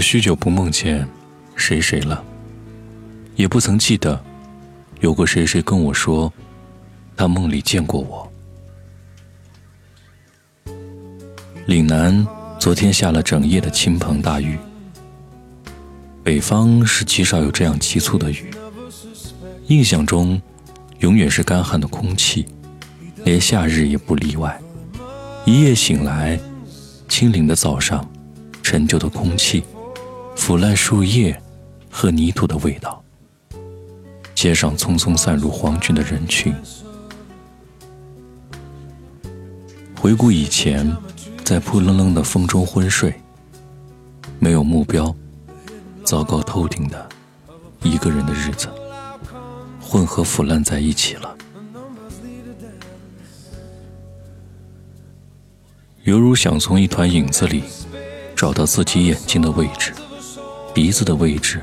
许久不梦见谁谁了，也不曾记得有过谁谁跟我说他梦里见过我。岭南昨天下了整夜的倾盆大雨，北方是极少有这样急促的雨。印象中，永远是干旱的空气，连夏日也不例外。一夜醒来，清凉的早上，陈旧的空气。腐烂树叶和泥土的味道。街上匆匆散入黄军的人群。回顾以前，在扑棱棱的风中昏睡，没有目标，糟糕透顶的一个人的日子，混合腐烂在一起了，犹如想从一团影子里找到自己眼睛的位置。鼻子的位置，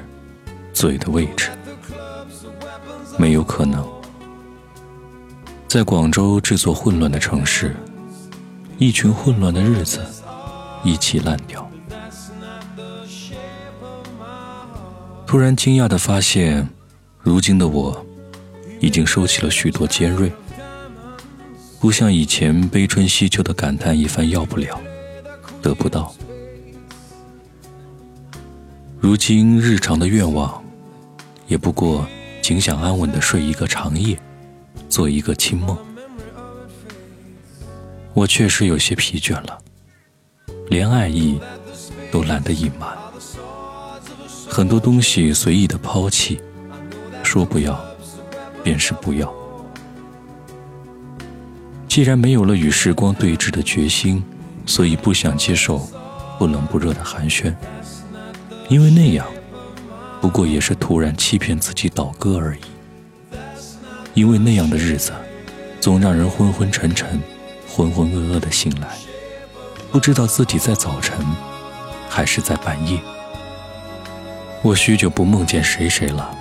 嘴的位置，没有可能。在广州这座混乱的城市，一群混乱的日子一起烂掉。突然惊讶的发现，如今的我已经收起了许多尖锐，不像以前悲春惜秋的感叹一番要不了，得不到。如今日常的愿望，也不过仅想安稳的睡一个长夜，做一个清梦。我确实有些疲倦了，连爱意都懒得隐瞒，很多东西随意的抛弃，说不要，便是不要。既然没有了与时光对峙的决心，所以不想接受不冷不热的寒暄。因为那样，不过也是突然欺骗自己倒戈而已。因为那样的日子，总让人昏昏沉沉、浑浑噩噩的醒来，不知道自己在早晨，还是在半夜。我许久不梦见谁谁了，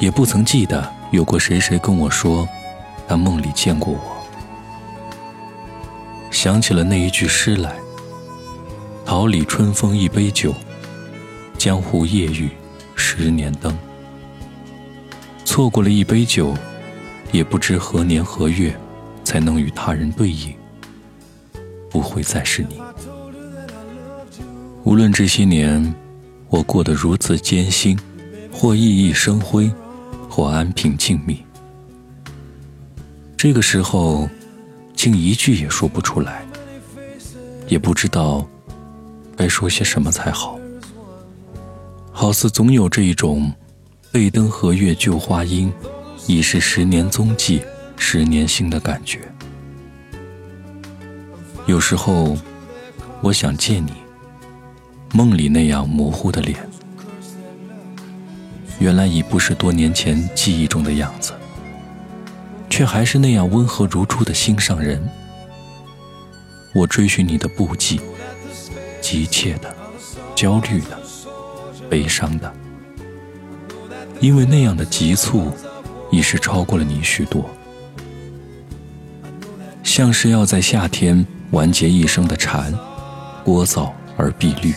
也不曾记得有过谁谁跟我说，他梦里见过我。想起了那一句诗来：“桃李春风一杯酒。”江湖夜雨十年灯，错过了一杯酒，也不知何年何月才能与他人对饮，不会再是你。无论这些年我过得如此艰辛，或熠熠生辉，或安平静谧，这个时候竟一句也说不出来，也不知道该说些什么才好。好似总有这一种“背灯和月旧花阴，已是十年踪迹十年心”的感觉。有时候，我想见你，梦里那样模糊的脸，原来已不是多年前记忆中的样子，却还是那样温和如初的心上人。我追寻你的步迹，急切的，焦虑的。悲伤的，因为那样的急促，已是超过了你许多，像是要在夏天完结一生的蝉，聒噪而碧绿。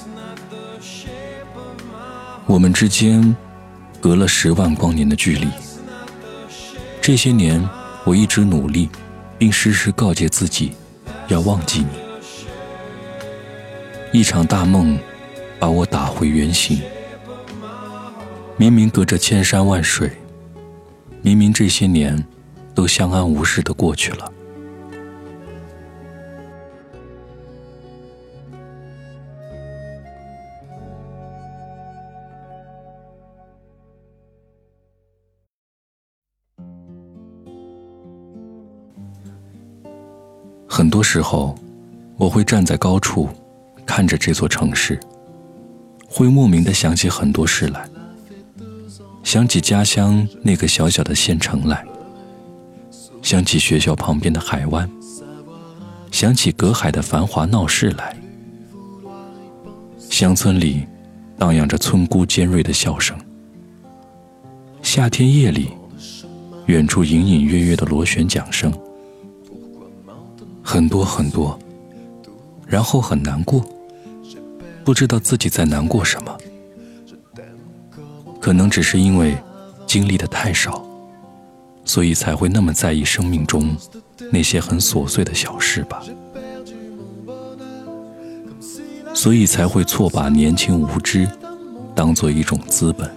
我们之间隔了十万光年的距离，这些年我一直努力，并时时告诫自己要忘记你。一场大梦把我打回原形。明明隔着千山万水，明明这些年都相安无事的过去了。很多时候，我会站在高处，看着这座城市，会莫名的想起很多事来。想起家乡那个小小的县城来，想起学校旁边的海湾，想起隔海的繁华闹市来。乡村里荡漾着村姑尖锐的笑声。夏天夜里，远处隐隐约约的螺旋桨声。很多很多，然后很难过，不知道自己在难过什么，可能只是因为经历的太少，所以才会那么在意生命中那些很琐碎的小事吧。所以才会错把年轻无知当做一种资本，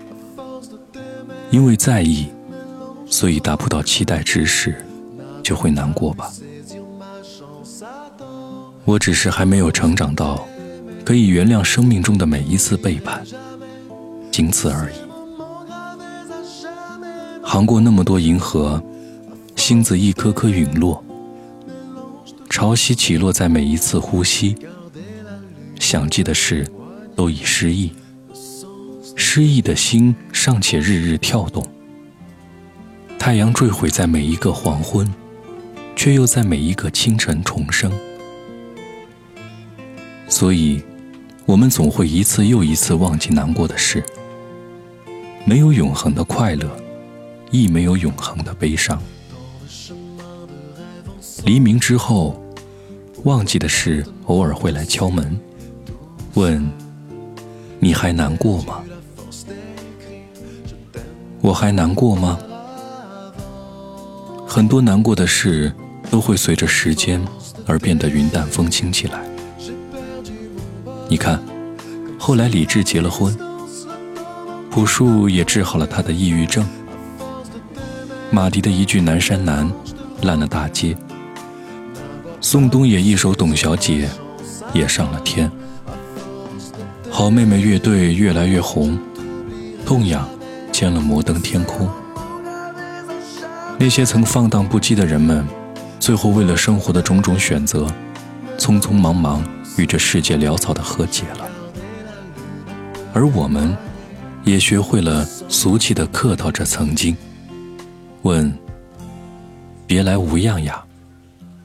因为在意，所以达不到期待之时，就会难过吧。我只是还没有成长到可以原谅生命中的每一次背叛，仅此而已。航过那么多银河，星子一颗颗陨落，潮汐起落在每一次呼吸。想记的事，都已失忆。失忆的心尚且日日跳动。太阳坠毁在每一个黄昏，却又在每一个清晨重生。所以，我们总会一次又一次忘记难过的事。没有永恒的快乐，亦没有永恒的悲伤。黎明之后，忘记的事偶尔会来敲门。问：你还难过吗？我还难过吗？很多难过的事都会随着时间而变得云淡风轻起来。你看，后来李志结了婚，朴树也治好了他的抑郁症，马迪的一句《南山南》烂了大街，宋冬野一首《董小姐》也上了天。好妹妹乐队越来越红，痛痒签了摩登天空。那些曾放荡不羁的人们，最后为了生活的种种选择，匆匆忙忙与这世界潦草的和解了。而我们，也学会了俗气的客套着曾经。问：别来无恙呀，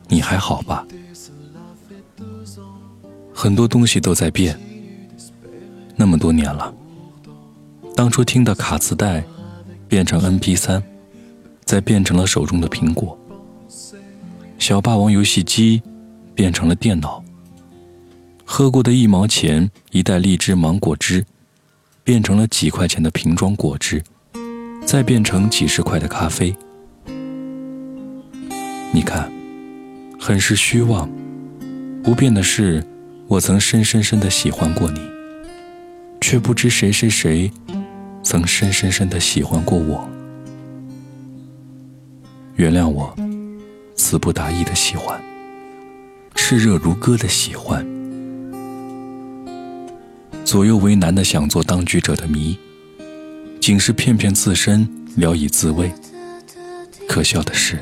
你还好吧？很多东西都在变。那么多年了，当初听的卡磁带，变成 MP3，再变成了手中的苹果；小霸王游戏机，变成了电脑；喝过的一毛钱一袋荔枝芒果汁，变成了几块钱的瓶装果汁，再变成几十块的咖啡。你看，很是虚妄。不变的是，我曾深深深的喜欢过你。却不知谁谁谁，曾深深深的喜欢过我。原谅我，词不达意的喜欢，炽热如歌的喜欢，左右为难的想做当局者的迷，仅是骗骗自身，聊以自慰。可笑的是，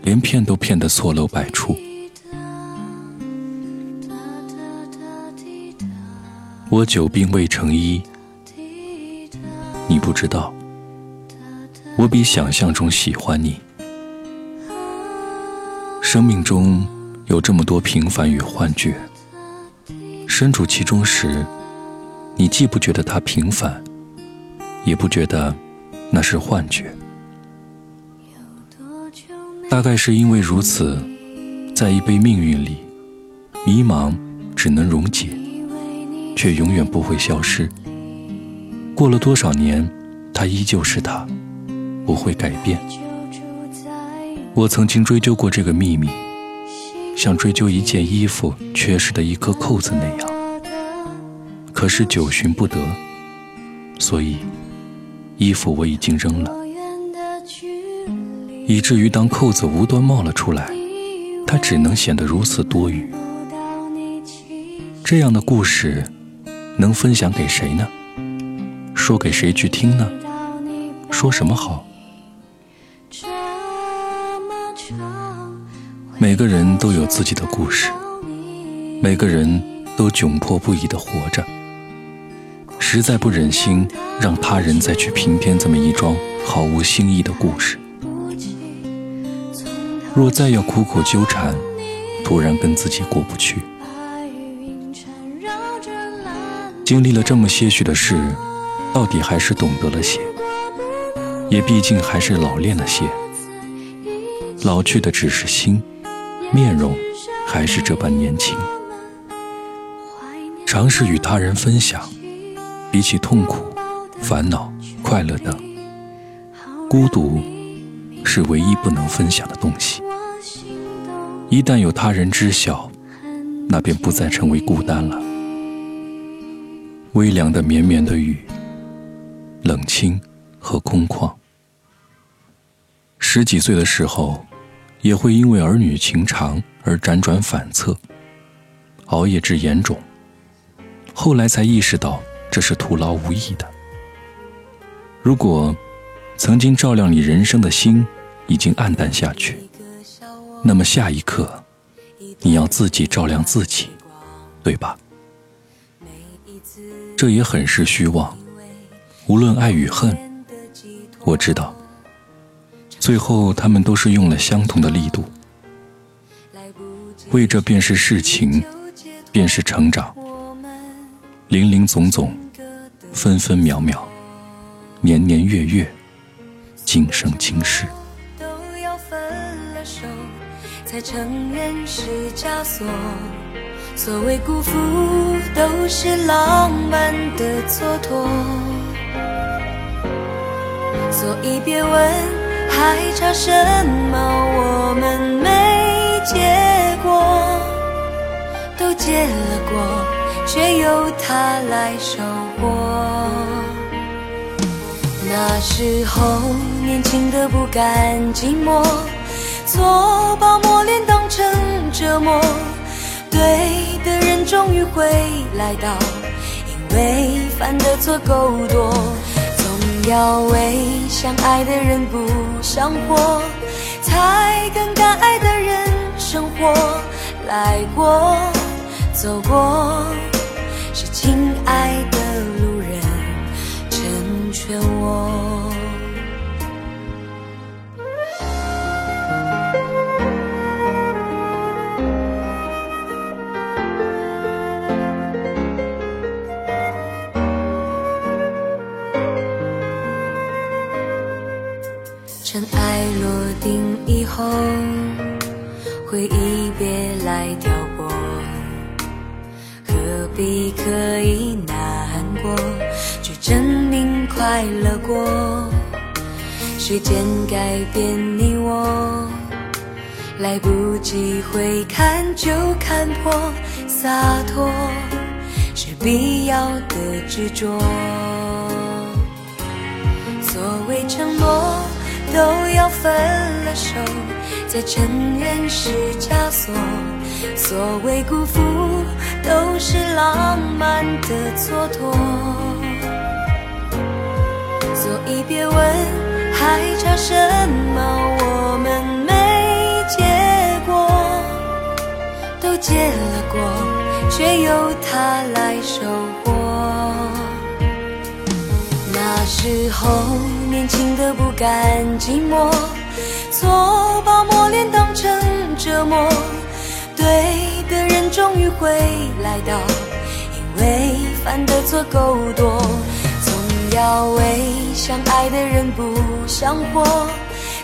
连骗都骗得错漏百出。我久病未成医，你不知道，我比想象中喜欢你。生命中有这么多平凡与幻觉，身处其中时，你既不觉得它平凡，也不觉得那是幻觉。大概是因为如此，在一杯命运里，迷茫只能溶解。却永远不会消失。过了多少年，他依旧是他，不会改变。我曾经追究过这个秘密，像追究一件衣服缺失的一颗扣子那样。可是久寻不得，所以衣服我已经扔了，以至于当扣子无端冒了出来，它只能显得如此多余。这样的故事。能分享给谁呢？说给谁去听呢？说什么好？每个人都有自己的故事，每个人都窘迫不已的活着。实在不忍心让他人再去平添这么一桩毫无新意的故事。若再要苦苦纠缠，突然跟自己过不去。经历了这么些许的事，到底还是懂得了些，也毕竟还是老练了些。老去的只是心，面容还是这般年轻。尝试与他人分享，比起痛苦、烦恼、快乐等，孤独是唯一不能分享的东西。一旦有他人知晓，那便不再成为孤单了。微凉的绵绵的雨，冷清和空旷。十几岁的时候，也会因为儿女情长而辗转反侧，熬夜至眼肿。后来才意识到这是徒劳无益的。如果曾经照亮你人生的心已经暗淡下去，那么下一刻你要自己照亮自己，对吧？这也很是虚妄。无论爱与恨，我知道，最后他们都是用了相同的力度。为这便是事情，便是成长。林林总总，分分秒秒，年年月月，今生今世，都要分了手，才承认是枷锁。所谓辜负，都是浪漫的蹉跎。所以别问还差什么，我们没结果，都结了果。却由他来收获。那时候年轻的不甘寂寞，错把磨练当成折磨。对的人终于会来到，因为犯的错够多。总要为相爱的人不想活，才跟敢爱的人生活。来过，走过。亲爱的路人成全我，尘埃落定以后，回忆别来挑。必可以难过，却证明快乐过。时间改变你我，来不及回看就看破，洒脱是必要的执着。所谓承诺，都要分了手，才承认是枷锁。所谓辜负，都是浪漫的蹉跎。所以别问还差什么，我们没结果，都结了果，却由他来收获。那时候年轻的不甘寂寞，错把磨练当成折磨。对的人终于会来到，因为犯的错够多，总要为想爱的人不想活，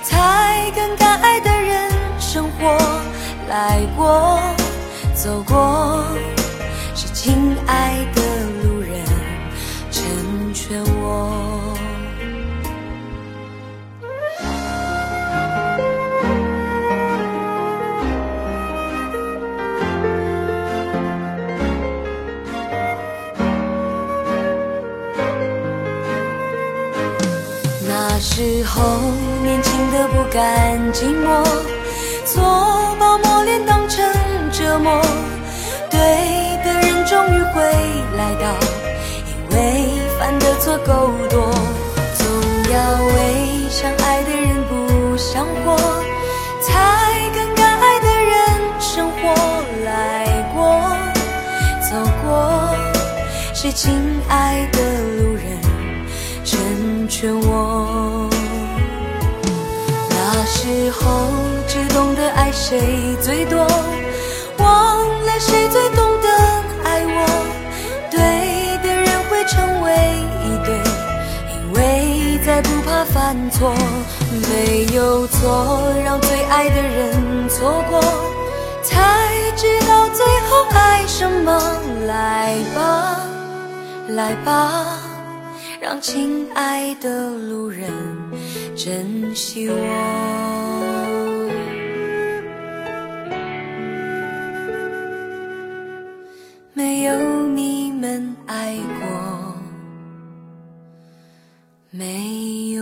才跟该爱的人生活。来过，走过，是亲爱的寂寞，错把磨练当成折磨。对的人终于会来到，因为犯的错够多。总要为相爱的人不想活，才跟敢爱的人生活。来过，走过，是亲爱的路人成全我。时候只懂得爱谁最多，忘了谁最懂得爱我。对的人会成为一对，因为再不怕犯错。没有错，让最爱的人错过。才知道最后爱什么。来吧，来吧，让亲爱的路人珍惜我。没有你们爱过，没有。